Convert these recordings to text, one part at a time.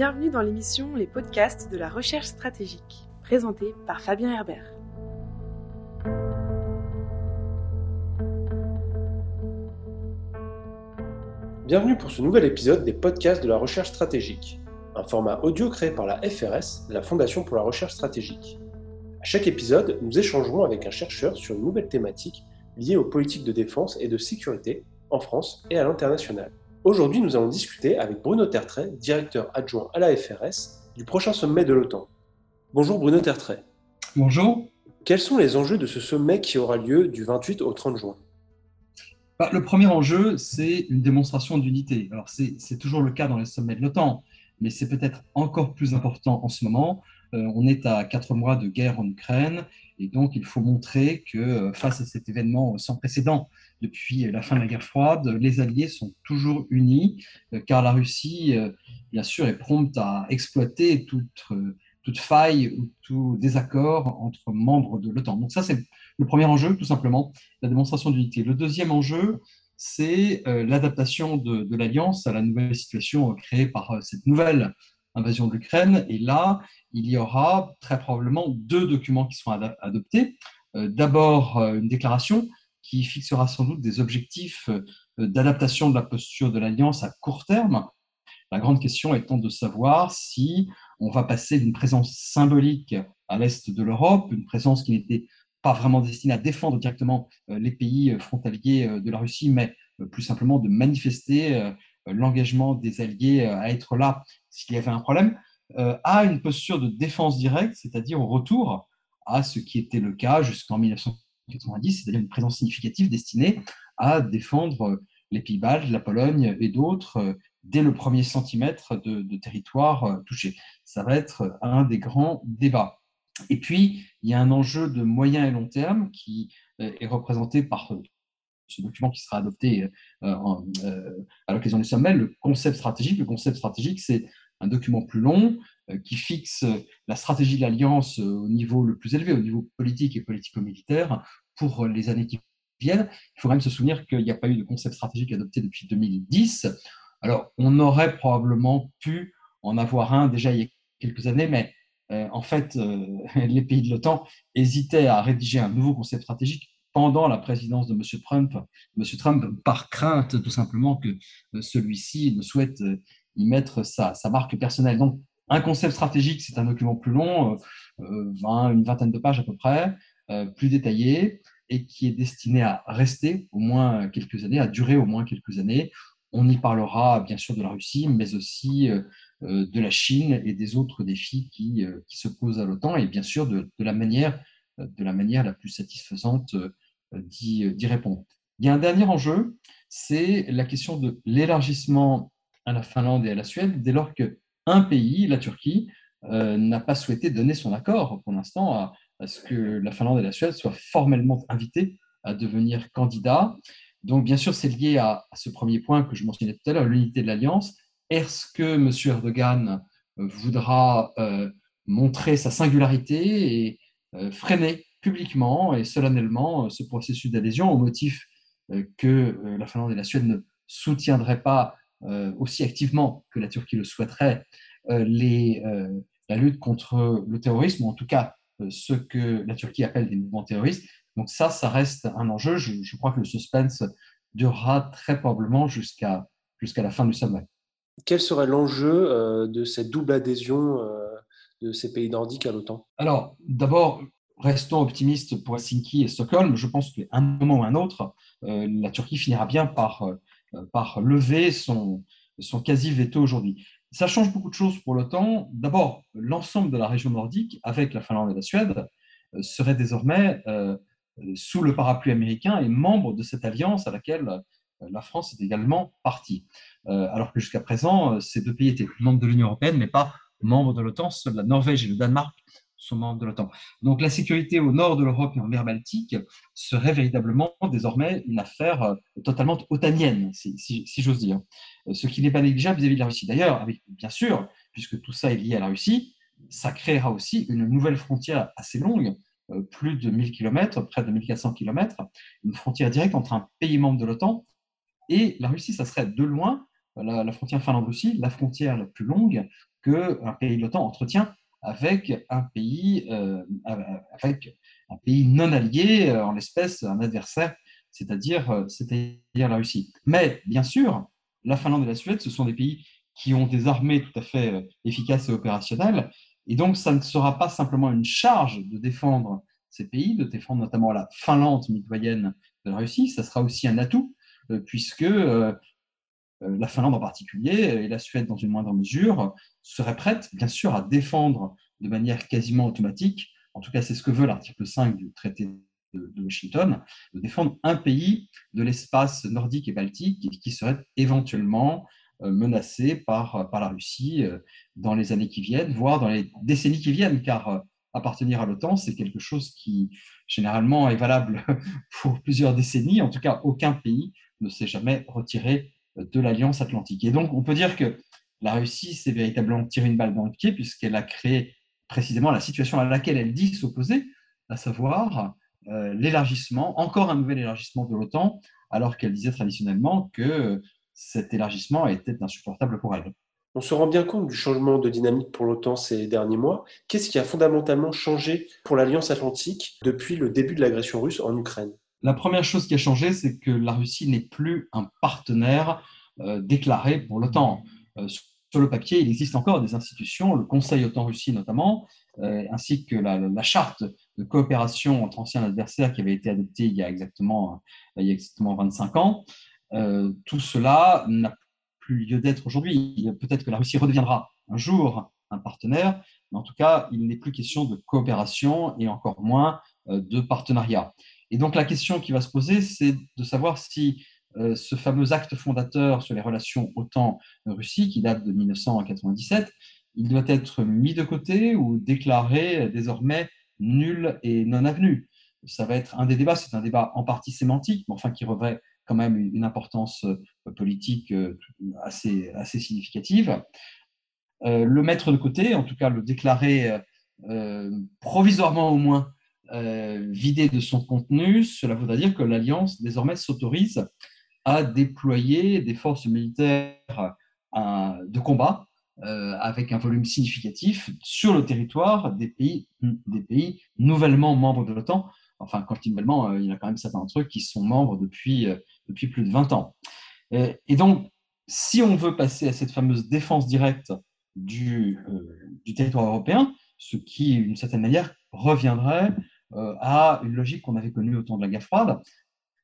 Bienvenue dans l'émission Les podcasts de la recherche stratégique, présentée par Fabien Herbert. Bienvenue pour ce nouvel épisode des podcasts de la recherche stratégique, un format audio créé par la FRS, la Fondation pour la recherche stratégique. À chaque épisode, nous échangerons avec un chercheur sur une nouvelle thématique liée aux politiques de défense et de sécurité en France et à l'international. Aujourd'hui, nous allons discuter avec Bruno Tertrais, directeur adjoint à la FRS, du prochain sommet de l'OTAN. Bonjour Bruno Tertrais. Bonjour. Quels sont les enjeux de ce sommet qui aura lieu du 28 au 30 juin? Bah, Le premier enjeu, c'est une démonstration d'unité. Alors, c'est toujours le cas dans les sommets de l'OTAN, mais c'est peut-être encore plus important en ce moment. Euh, on est à quatre mois de guerre en Ukraine, et donc il faut montrer que euh, face à cet événement sans précédent, depuis la fin de la guerre froide, les Alliés sont toujours unis, euh, car la Russie, bien sûr, est prompte à exploiter toute, faille ou tout désaccord entre membres de l'OTAN. Donc ça, c'est le premier enjeu, tout simplement, la démonstration d'unité. Le deuxième enjeu, c'est l'adaptation de l'Alliance à la nouvelle situation créée par cette nouvelle invasion de l'Ukraine. Et là, il y aura très probablement deux documents qui seront adoptés. D'abord, une déclaration qui fixera sans doute des objectifs euh, d'adaptation de la posture de l'Alliance à court terme. La grande question étant de savoir si on va passer d'une présence symbolique à l'est de l'Europe, une présence qui n'était pas vraiment destinée à défendre directement euh, les pays euh, frontaliers de la Russie, mais plus simplement de manifester l'engagement des Alliés à être là s'il y avait un problème, à une posture de défense directe, c'est-à-dire au retour à ce qui était le cas jusqu'en 1940 c'est-à-dire une présence significative destinée à défendre les Pays-Bas, la Pologne et d'autres euh, dès le premier centimètre de, territoire euh, touché. Ça va être un des grands débats. Et puis, il y a un enjeu de moyen et long terme qui euh, est représenté par ce document qui sera adopté à l'occasion du sommet, le concept stratégique. Le concept stratégique, c'est un document plus long qui fixe la stratégie de l'Alliance au niveau le plus élevé, au niveau politique et politico-militaire, pour les années qui viennent. Il faut quand même se souvenir qu'il n'y a pas eu de concept stratégique adopté depuis 2010. Alors, on aurait probablement pu en avoir un déjà il y a quelques années, mais euh, en fait, euh, les pays de l'OTAN hésitaient à rédiger un nouveau concept stratégique pendant la présidence de M. Trump, M. Trump par crainte tout simplement que euh, celui-ci ne souhaite y mettre sa, marque personnelle. Donc, un concept stratégique, c'est un document plus long, 20, une vingtaine de pages à peu près, plus détaillé, et qui est destiné à rester au moins quelques années, à durer au moins quelques années. On y parlera bien sûr de la Russie, mais aussi euh, euh, de la Chine et des autres défis qui, euh, qui se posent à l'OTAN, et bien sûr de, de, la manière, de la manière la plus satisfaisante d'y répondre. Il y a un dernier enjeu, c'est la question de l'élargissement à la Finlande et à la Suède, dès lors qu'un pays, la Turquie, n'a pas souhaité donner son accord pour l'instant à, ce que la Finlande et la Suède soient formellement invitées à devenir candidats. Donc, bien sûr, c'est lié à, ce premier point que je mentionnais tout à l'heure, l'unité de l'Alliance. Est-ce que M. Erdogan euh, voudra euh, montrer sa singularité et euh, freiner publiquement et solennellement ce processus d'adhésion au motif que la Finlande et la Suède ne soutiendraient pas aussi activement que la Turquie le souhaiterait les, la lutte contre le terrorisme, ou en tout cas euh, ce que la Turquie appelle des mouvements terroristes. Donc ça, ça reste un enjeu. Je, crois que le suspense durera très probablement jusqu'à jusqu'à la fin du sommet. Quel serait l'enjeu euh, de cette double adhésion euh, de ces pays nordiques à l'OTAN? Alors, d'abord, restons optimistes pour Helsinki et Stockholm. Je pense qu'à un moment ou un autre, la Turquie finira bien par, par lever son, quasi-veto aujourd'hui. Ça change beaucoup de choses pour l'OTAN. D'abord, l'ensemble de la région nordique, avec la Finlande et la Suède, euh, serait désormais euh, sous le parapluie américain et membre de cette alliance à laquelle euh, la France est également partie. alors que jusqu'à présent, ces deux pays étaient membres de l'Union européenne, mais pas membres de l'OTAN. Seuls la Norvège et le Danemark sont membres de l'OTAN. Donc la sécurité au nord de l'Europe et en mer Baltique serait véritablement désormais une affaire totalement otanienne, si, si j'ose dire. Euh, ce qui n'est pas négligeable vis-à-vis de la Russie. D'ailleurs, bien sûr, puisque tout ça est lié à la Russie, ça créera aussi une nouvelle frontière assez longue, euh, plus de 1000 km, près de 1400 km, une frontière directe entre un pays membre de l'OTAN et la Russie. Ça serait de loin la, frontière Finlande-Russie, la frontière la plus longue qu'un pays de l'OTAN entretient avec un pays, avec un pays non allié, en l'espèce un adversaire, c'est-à-dire la Russie. Mais bien sûr, la Finlande et la Suède, ce sont des pays qui ont des armées tout à fait efficaces et opérationnelles, et donc ça ne sera pas simplement une charge de défendre ces pays, de défendre notamment la Finlande mitoyenne de la Russie, ça sera aussi un atout, euh, puisque euh, euh, la Finlande en particulier, et la Suède dans une moindre mesure, seraient prêtes, bien sûr, à défendre de manière quasiment automatique, en tout cas c'est ce que veut l'article 5 du traité de, Washington, de défendre un pays de l'espace nordique et baltique qui serait éventuellement menacé par, par la Russie dans les années qui viennent, voire dans les décennies qui viennent, car appartenir à l'OTAN, c'est quelque chose qui généralement est valable pour plusieurs décennies. En tout cas, aucun pays ne s'est jamais retiré de l'Alliance atlantique. Et donc, on peut dire que la Russie s'est véritablement tiré une balle dans le pied puisqu'elle a créé précisément la situation à laquelle elle dit s'opposer, à savoir euh, l'élargissement, encore un nouvel élargissement de l'OTAN, alors qu'elle disait traditionnellement que cet élargissement était insupportable pour elle. On se rend bien compte du changement de dynamique pour l'OTAN ces derniers mois. Qu'est-ce qui a fondamentalement changé pour l'Alliance atlantique depuis le début de l'agression russe en Ukraine? La première chose qui a changé, c'est que la Russie n'est plus un partenaire euh, déclaré pour l'OTAN. Euh, sur le papier, il existe encore des institutions, le Conseil OTAN-Russie notamment, euh, ainsi que la, charte de coopération entre anciens adversaires qui avait été adoptée il y a exactement, il y a exactement 25 ans. tout cela n'a lieu d'être aujourd'hui. Peut-être que la Russie redeviendra un jour un partenaire, mais en tout cas, il n'est plus question de coopération et encore moins de partenariat. Et donc la question qui va se poser, c'est de savoir si euh, ce fameux acte fondateur sur les relations OTAN-Russie, qui date de 1997, il doit être mis de côté ou déclaré désormais nul et non avenu. Ça va être un des débats, c'est un débat en partie sémantique, mais enfin qui revêt quand même une importance euh, politique euh, assez, assez significative. Le mettre de côté, en tout cas le déclarer provisoirement au moins vidé de son contenu, cela voudrait dire que l'Alliance désormais s'autorise à déployer des forces militaires de combat avec un volume significatif sur le territoire des pays, nouvellement membres de l'OTAN, enfin, continuellement, il y a quand même certains trucs qui sont membres depuis, depuis plus de 20 ans. Et, donc, si on veut passer à cette fameuse défense directe du, euh, du territoire européen, ce qui, d'une certaine manière, reviendrait euh, à une logique qu'on avait connue au temps de la guerre froide,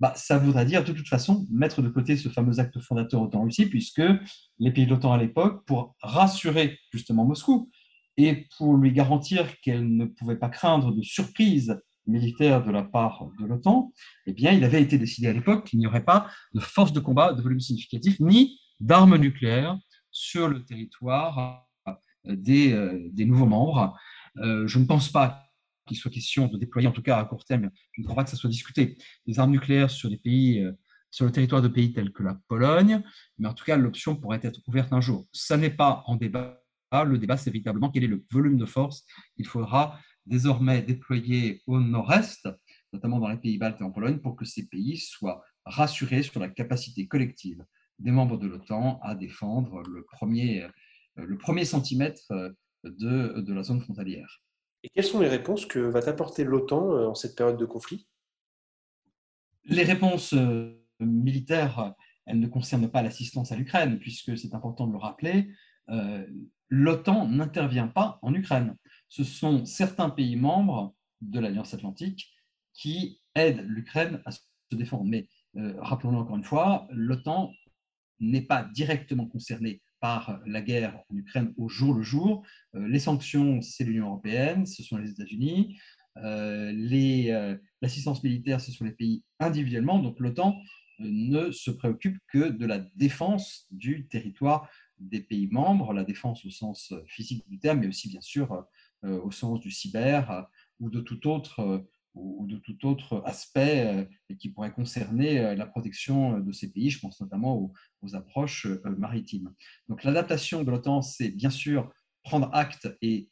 bah, ça voudrait dire de toute façon mettre de côté ce fameux acte fondateur OTAN-Russie, puisque les pays de l'OTAN à l'époque, pour rassurer justement Moscou et pour lui garantir qu'elle ne pouvait pas craindre de surprise militaire de la part de l'OTAN, eh bien, il avait été décidé à l'époque qu'il n'y aurait pas de force de combat de volume significatif ni d'armes nucléaires sur le territoire euh, des, euh, des nouveaux membres. Euh, je ne pense pas qu'il soit question de déployer, en tout cas à court terme, je ne crois pas que ça soit discuté, des armes nucléaires sur les pays, sur le territoire de pays tels que la Pologne, mais en tout cas, l'option pourrait être ouverte un jour. Ça n'est pas en débat. Le débat, c'est véritablement quel est le volume de force qu'il faudra désormais déployés au nord-est, notamment dans les pays baltes et en Pologne, pour que ces pays soient rassurés sur la capacité collective des membres de l'OTAN à défendre le premier, premier centimètre de, de la zone frontalière. Et quelles sont les réponses que va apporter l'OTAN euh, en cette période de conflit? Les réponses euh, militaires, elles ne concernent pas l'assistance à l'Ukraine, puisque c'est important de le rappeler, euh, l'OTAN n'intervient pas en Ukraine ce sont certains pays membres de l'Alliance atlantique qui aident l'Ukraine à se défendre. Mais rappelons-le encore une fois, l'OTAN n'est pas directement concernée par la guerre en Ukraine au jour le jour. Euh, les sanctions, c'est l'Union européenne, ce sont les États-Unis. Euh, l'assistance militaire, ce sont les pays individuellement. Donc l'OTAN ne se préoccupe que de la défense du territoire des pays membres, la défense au sens physique du terme, mais aussi bien sûr euh, au sens du cyber euh, ou de tout autre euh, ou de tout autre aspect qui pourrait concerner la protection de ces pays. Je pense notamment aux, approches maritimes. Donc l'adaptation de l'OTAN, c'est bien sûr prendre acte et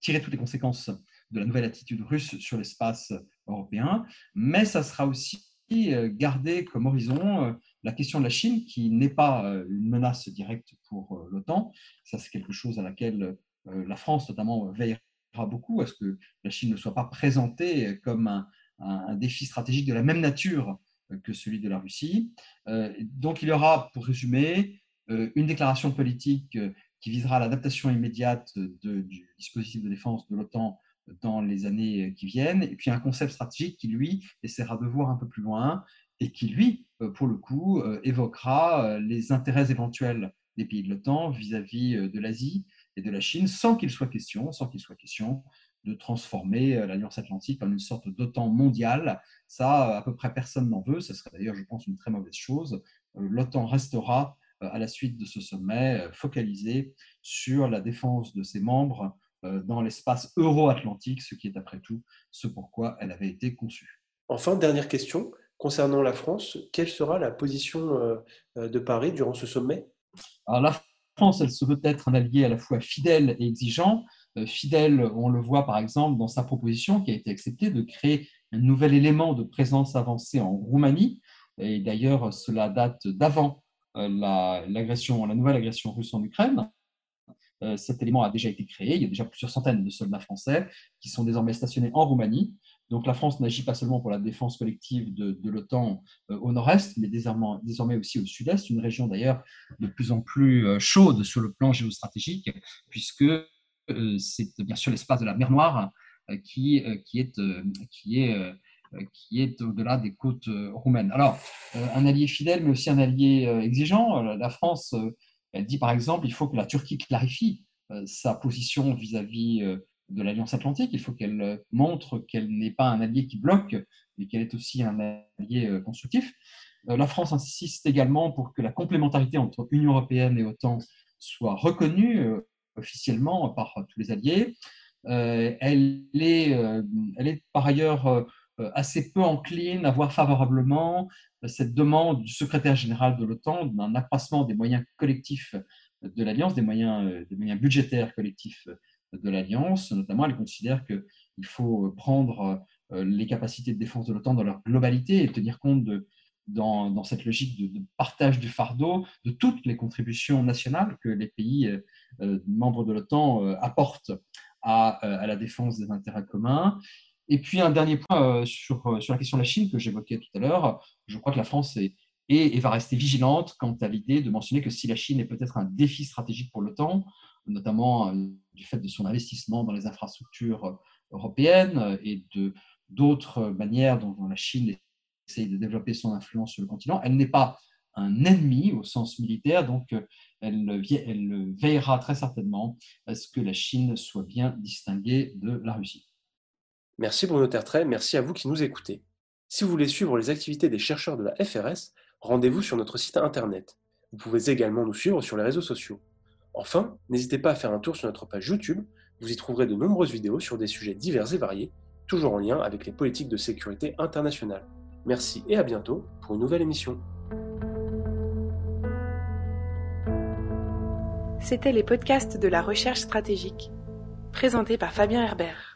tirer toutes les conséquences de la nouvelle attitude russe sur l'espace européen, mais ça sera aussi garder comme horizon la question de la Chine, qui n'est pas une menace directe pour l'OTAN. Ça, c'est quelque chose à laquelle la France, notamment, veillera beaucoup à ce que la Chine ne soit pas présentée comme un, un défi stratégique de la même nature que celui de la Russie. Donc, il y aura, pour résumer, une déclaration politique qui visera l'adaptation immédiate du dispositif de défense de l'OTAN dans les années qui viennent, et puis un concept stratégique qui, lui, essaiera de voir un peu plus loin et qui, lui, pour le coup, évoquera les intérêts éventuels des pays de l'OTAN vis-à-vis de l'Asie et de la Chine, sans qu'il soit question, sans qu'il soit question de transformer l'Alliance Atlantique en une sorte d'OTAN mondiale. Ça, à peu près personne n'en veut. Ce serait d'ailleurs, je pense, une très mauvaise chose. L'OTAN restera à la suite de ce sommet focalisé sur la défense de ses membres dans l'espace euro-atlantique, ce qui est après tout ce pourquoi elle avait été conçue. Enfin, dernière question, concernant la France, quelle sera la position de Paris durant ce sommet? Alors, La France, elle se veut être un allié à la fois fidèle et exigeant. Fidèle, on le voit par exemple dans sa proposition qui a été acceptée de créer un nouvel élément de présence avancée en Roumanie. Et d'ailleurs, cela date d'avant euh, la, la nouvelle agression russe en Ukraine. Euh, cet élément a déjà été créé. Il y a déjà plusieurs centaines de soldats français qui sont désormais stationnés en Roumanie. Donc la France n'agit pas seulement pour la défense collective de, l'OTAN euh, au nord-est, mais désormais, aussi au sud-est, une région d'ailleurs de plus en plus chaude sur le plan géostratégique, puisque c'est bien sûr l'espace de la mer Noire qui, est, qui est euh, qui est au-delà des côtes euh, roumaines. Alors, euh, un allié fidèle, mais aussi un allié exigeant. La France, dit par exemple, il faut que la Turquie clarifie sa position vis-à-vis de l'Alliance Atlantique. Il faut qu'elle montre qu'elle n'est pas un allié qui bloque, mais qu'elle est aussi un allié constructif. La France insiste également pour que la complémentarité entre Union européenne et OTAN soit reconnue officiellement par tous les alliés. Elle est, elle est par ailleurs euh, assez peu encline à voir favorablement euh, cette demande du secrétaire général de l'OTAN d'un accroissement des moyens collectifs de l'Alliance, des moyens, euh, des moyens budgétaires collectifs de l'Alliance. Notamment, elle considère qu'il faut prendre les capacités de défense de l'OTAN dans leur globalité et tenir compte de, dans, dans, cette logique de, partage du fardeau de toutes les contributions nationales que les pays membres de l'OTAN apportent à, à, la défense des intérêts communs. Et puis un dernier point euh, sur, euh, sur la question de la Chine que j'évoquais tout à l'heure. Je crois que la France est, et, va rester vigilante quant à l'idée de mentionner que si la Chine est peut-être un défi stratégique pour l'OTAN, notamment euh, du fait de son investissement dans les infrastructures européennes et de d'autres manières dont la Chine essaye de développer son influence sur le continent, elle n'est pas un ennemi au sens militaire, donc elle, elle veillera très certainement à ce que la Chine soit bien distinguée de la Russie. Merci Bruno Tertrais, merci à vous qui nous écoutez. Si vous voulez suivre les activités des chercheurs de la FRS, rendez-vous sur notre site internet. Vous pouvez également nous suivre sur les réseaux sociaux. Enfin, n'hésitez pas à faire un tour sur notre page YouTube, vous y trouverez de nombreuses vidéos sur des sujets divers et variés, toujours en lien avec les politiques de sécurité internationale. Merci et à bientôt pour une nouvelle émission. C'était les podcasts de la recherche stratégique, présentés par Fabien Herbert.